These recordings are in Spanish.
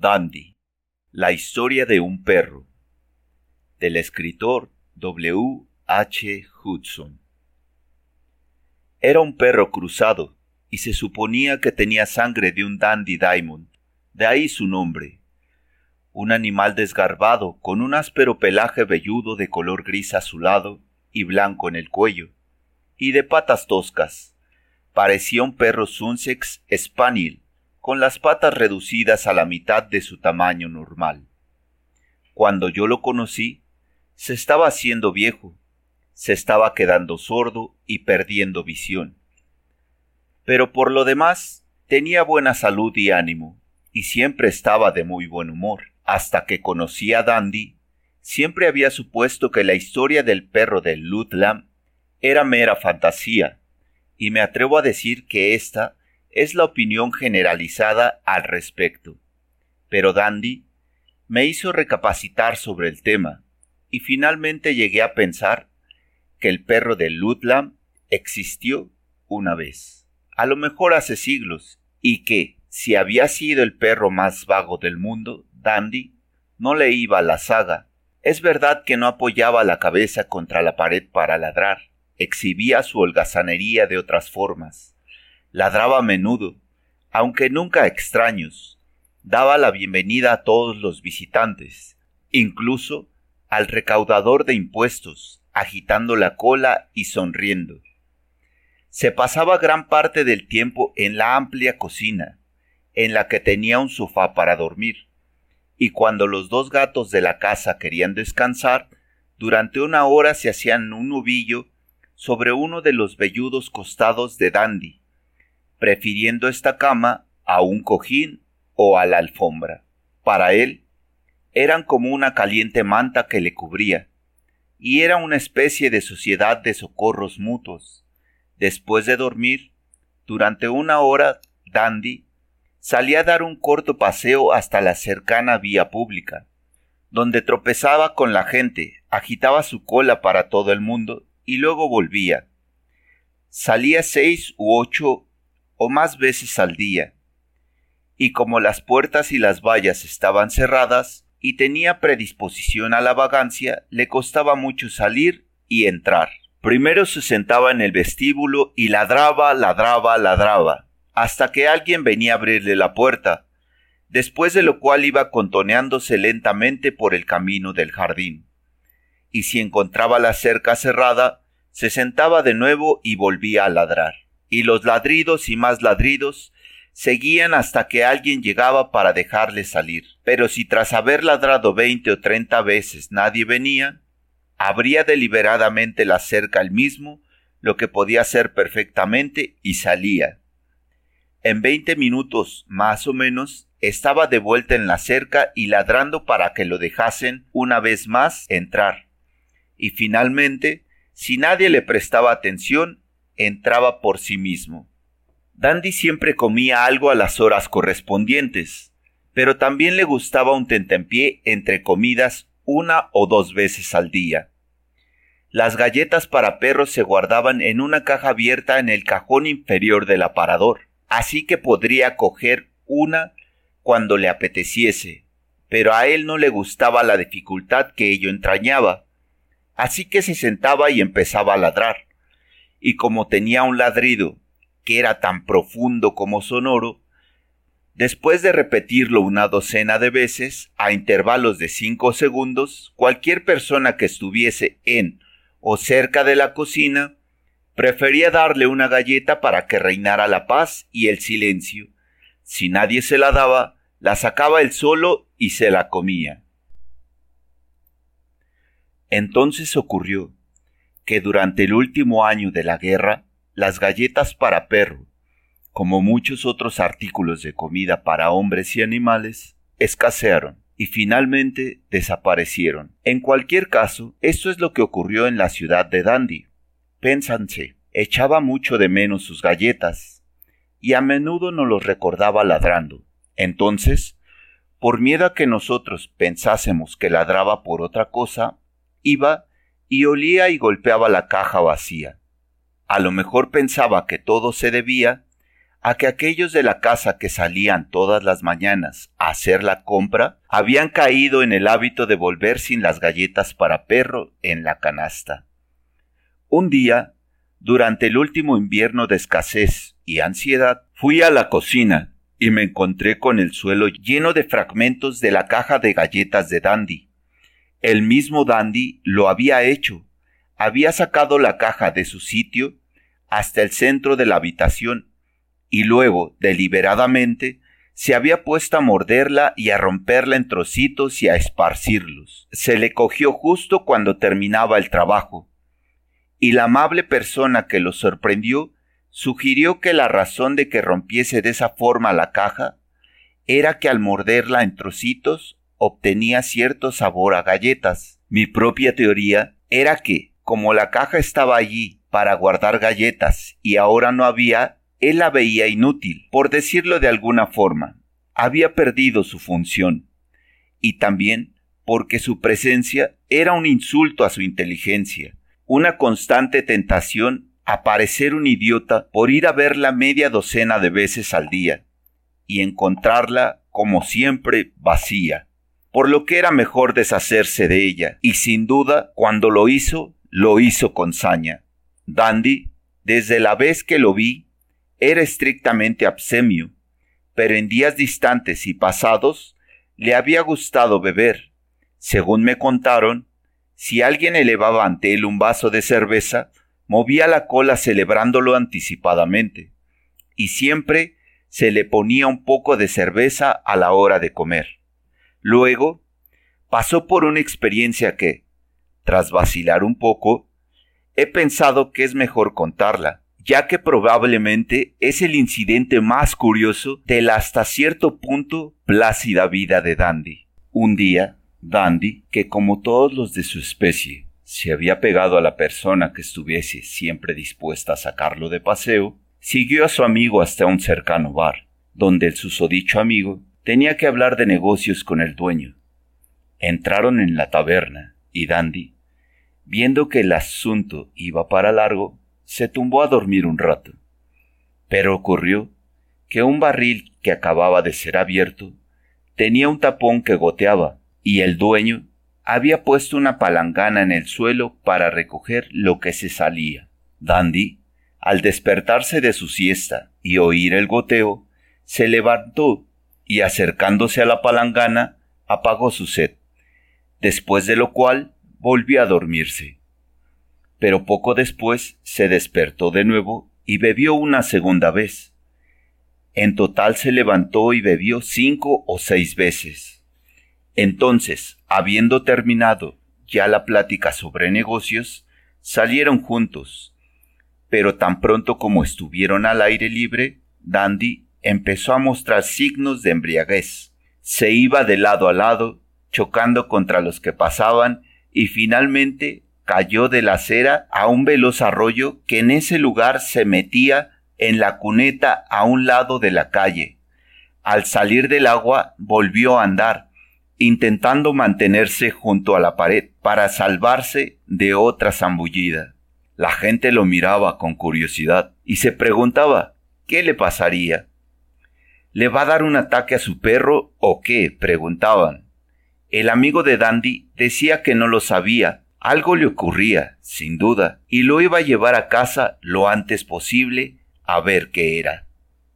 Dandy, la historia de un perro, del escritor W. H. Hudson. Era un perro cruzado, y se suponía que tenía sangre de un Dandy Diamond, de ahí su nombre. Un animal desgarbado, con un áspero pelaje velludo de color gris azulado y blanco en el cuello, y de patas toscas. Parecía un perro Sussex Spaniel, con las patas reducidas a la mitad de su tamaño normal. Cuando yo lo conocí, se estaba haciendo viejo, se estaba quedando sordo y perdiendo visión. Pero por lo demás, tenía buena salud y ánimo, y siempre estaba de muy buen humor. Hasta que conocí a Dandy, siempre había supuesto que la historia del perro de Ludlam era mera fantasía, y me atrevo a decir que ésta es la opinión generalizada al respecto. Pero Dandy me hizo recapacitar sobre el tema, y finalmente llegué a pensar que el perro de Ludlam existió una vez, a lo mejor hace siglos, y que, si había sido el perro más vago del mundo, Dandy no le iba a la saga. Es verdad que no apoyaba la cabeza contra la pared para ladrar, exhibía su holgazanería de otras formas, Ladraba a menudo, aunque nunca a extraños. Daba la bienvenida a todos los visitantes, incluso al recaudador de impuestos, agitando la cola y sonriendo. Se pasaba gran parte del tiempo en la amplia cocina, en la que tenía un sofá para dormir, y cuando los dos gatos de la casa querían descansar, durante una hora se hacían un nubillo sobre uno de los velludos costados de Dandy, prefiriendo esta cama a un cojín o a la alfombra. Para él, eran como una caliente manta que le cubría, y era una especie de sociedad de socorros mutuos. Después de dormir, durante una hora, Dandy salía a dar un corto paseo hasta la cercana vía pública, donde tropezaba con la gente, agitaba su cola para todo el mundo y luego volvía. Salía seis u ocho o más veces al día. Y como las puertas y las vallas estaban cerradas y tenía predisposición a la vagancia, le costaba mucho salir y entrar. Primero se sentaba en el vestíbulo y ladraba, ladraba, ladraba, hasta que alguien venía a abrirle la puerta, después de lo cual iba contoneándose lentamente por el camino del jardín. Y si encontraba la cerca cerrada, se sentaba de nuevo y volvía a ladrar y los ladridos y más ladridos seguían hasta que alguien llegaba para dejarle salir. Pero si tras haber ladrado veinte o treinta veces nadie venía, abría deliberadamente la cerca el mismo, lo que podía hacer perfectamente, y salía. En veinte minutos, más o menos, estaba de vuelta en la cerca y ladrando para que lo dejasen una vez más entrar. Y finalmente, si nadie le prestaba atención, entraba por sí mismo. Dandy siempre comía algo a las horas correspondientes, pero también le gustaba un tentempié entre comidas una o dos veces al día. Las galletas para perros se guardaban en una caja abierta en el cajón inferior del aparador, así que podría coger una cuando le apeteciese, pero a él no le gustaba la dificultad que ello entrañaba, así que se sentaba y empezaba a ladrar y como tenía un ladrido que era tan profundo como sonoro, después de repetirlo una docena de veces, a intervalos de cinco segundos, cualquier persona que estuviese en o cerca de la cocina prefería darle una galleta para que reinara la paz y el silencio. Si nadie se la daba, la sacaba él solo y se la comía. Entonces ocurrió que durante el último año de la guerra, las galletas para perro, como muchos otros artículos de comida para hombres y animales, escasearon y finalmente desaparecieron. En cualquier caso, esto es lo que ocurrió en la ciudad de Dandy. pénsanse, echaba mucho de menos sus galletas, y a menudo nos los recordaba ladrando. Entonces, por miedo a que nosotros pensásemos que ladraba por otra cosa, iba y olía y golpeaba la caja vacía. A lo mejor pensaba que todo se debía a que aquellos de la casa que salían todas las mañanas a hacer la compra habían caído en el hábito de volver sin las galletas para perro en la canasta. Un día, durante el último invierno de escasez y ansiedad, fui a la cocina y me encontré con el suelo lleno de fragmentos de la caja de galletas de Dandy. El mismo Dandy lo había hecho. Había sacado la caja de su sitio hasta el centro de la habitación y luego, deliberadamente, se había puesto a morderla y a romperla en trocitos y a esparcirlos. Se le cogió justo cuando terminaba el trabajo, y la amable persona que lo sorprendió sugirió que la razón de que rompiese de esa forma la caja era que al morderla en trocitos obtenía cierto sabor a galletas. Mi propia teoría era que, como la caja estaba allí para guardar galletas y ahora no había, él la veía inútil, por decirlo de alguna forma. Había perdido su función. Y también porque su presencia era un insulto a su inteligencia, una constante tentación a parecer un idiota por ir a verla media docena de veces al día y encontrarla, como siempre, vacía, por lo que era mejor deshacerse de ella, y sin duda, cuando lo hizo, lo hizo con saña. Dandy, desde la vez que lo vi, era estrictamente absemio, pero en días distantes y pasados le había gustado beber. Según me contaron, si alguien elevaba ante él un vaso de cerveza, movía la cola celebrándolo anticipadamente, y siempre se le ponía un poco de cerveza a la hora de comer. Luego, pasó por una experiencia que, tras vacilar un poco, he pensado que es mejor contarla, ya que probablemente es el incidente más curioso de la hasta cierto punto plácida vida de Dandy. Un día, Dandy, que como todos los de su especie, se había pegado a la persona que estuviese siempre dispuesta a sacarlo de paseo, siguió a su amigo hasta un cercano bar, donde el susodicho amigo tenía que hablar de negocios con el dueño. Entraron en la taberna y Dandy, viendo que el asunto iba para largo, se tumbó a dormir un rato. Pero ocurrió que un barril que acababa de ser abierto tenía un tapón que goteaba y el dueño había puesto una palangana en el suelo para recoger lo que se salía. Dandy, al despertarse de su siesta y oír el goteo, se levantó y acercándose a la palangana apagó su sed, después de lo cual volvió a dormirse pero poco después se despertó de nuevo y bebió una segunda vez. En total se levantó y bebió cinco o seis veces. Entonces, habiendo terminado ya la plática sobre negocios, salieron juntos. Pero tan pronto como estuvieron al aire libre, Dandy empezó a mostrar signos de embriaguez. Se iba de lado a lado, chocando contra los que pasaban, y finalmente cayó de la acera a un veloz arroyo que en ese lugar se metía en la cuneta a un lado de la calle. Al salir del agua volvió a andar, intentando mantenerse junto a la pared para salvarse de otra zambullida. La gente lo miraba con curiosidad y se preguntaba ¿qué le pasaría? ¿Le va a dar un ataque a su perro o qué? preguntaban. El amigo de Dandy decía que no lo sabía, algo le ocurría, sin duda, y lo iba a llevar a casa lo antes posible a ver qué era.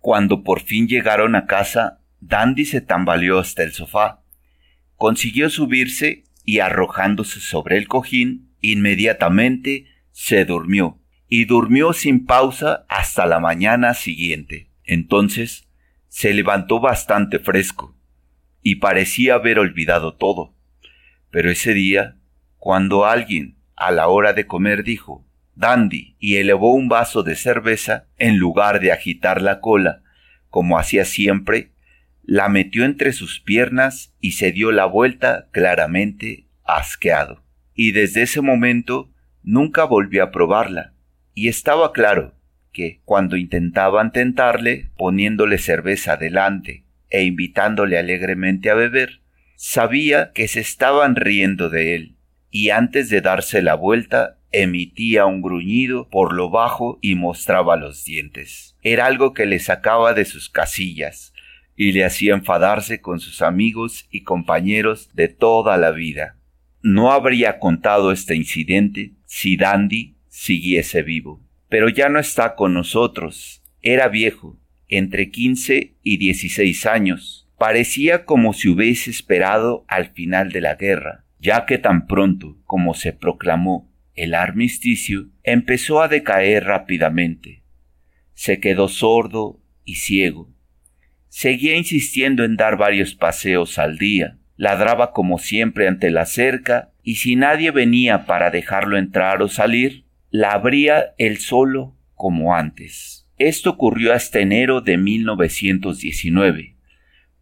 Cuando por fin llegaron a casa, Dandy se tambaleó hasta el sofá. Consiguió subirse y arrojándose sobre el cojín, inmediatamente se durmió, y durmió sin pausa hasta la mañana siguiente. Entonces se levantó bastante fresco, y parecía haber olvidado todo. Pero ese día cuando alguien, a la hora de comer, dijo Dandy y elevó un vaso de cerveza, en lugar de agitar la cola, como hacía siempre, la metió entre sus piernas y se dio la vuelta claramente asqueado. Y desde ese momento nunca volvió a probarla, y estaba claro que, cuando intentaban tentarle, poniéndole cerveza delante e invitándole alegremente a beber, sabía que se estaban riendo de él, y antes de darse la vuelta emitía un gruñido por lo bajo y mostraba los dientes. Era algo que le sacaba de sus casillas y le hacía enfadarse con sus amigos y compañeros de toda la vida. No habría contado este incidente si Dandy siguiese vivo. Pero ya no está con nosotros. Era viejo, entre quince y dieciséis años. Parecía como si hubiese esperado al final de la guerra, ya que tan pronto como se proclamó el armisticio, empezó a decaer rápidamente. Se quedó sordo y ciego. Seguía insistiendo en dar varios paseos al día, ladraba como siempre ante la cerca, y si nadie venía para dejarlo entrar o salir, la abría él solo como antes. Esto ocurrió hasta enero de 1919,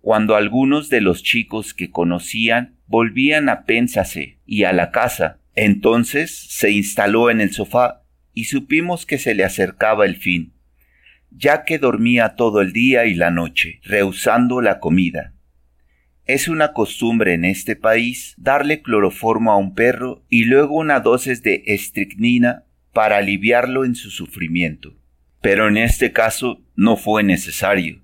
cuando algunos de los chicos que conocían volvían a Pénsase y a la casa entonces se instaló en el sofá y supimos que se le acercaba el fin, ya que dormía todo el día y la noche, rehusando la comida. Es una costumbre en este país darle cloroformo a un perro y luego una dosis de estricnina para aliviarlo en su sufrimiento. Pero en este caso no fue necesario,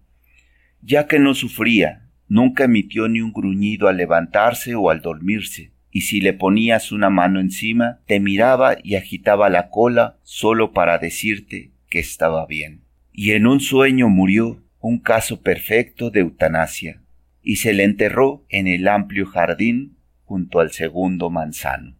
ya que no sufría, nunca emitió ni un gruñido al levantarse o al dormirse y si le ponías una mano encima, te miraba y agitaba la cola solo para decirte que estaba bien. Y en un sueño murió, un caso perfecto de eutanasia, y se le enterró en el amplio jardín junto al segundo manzano.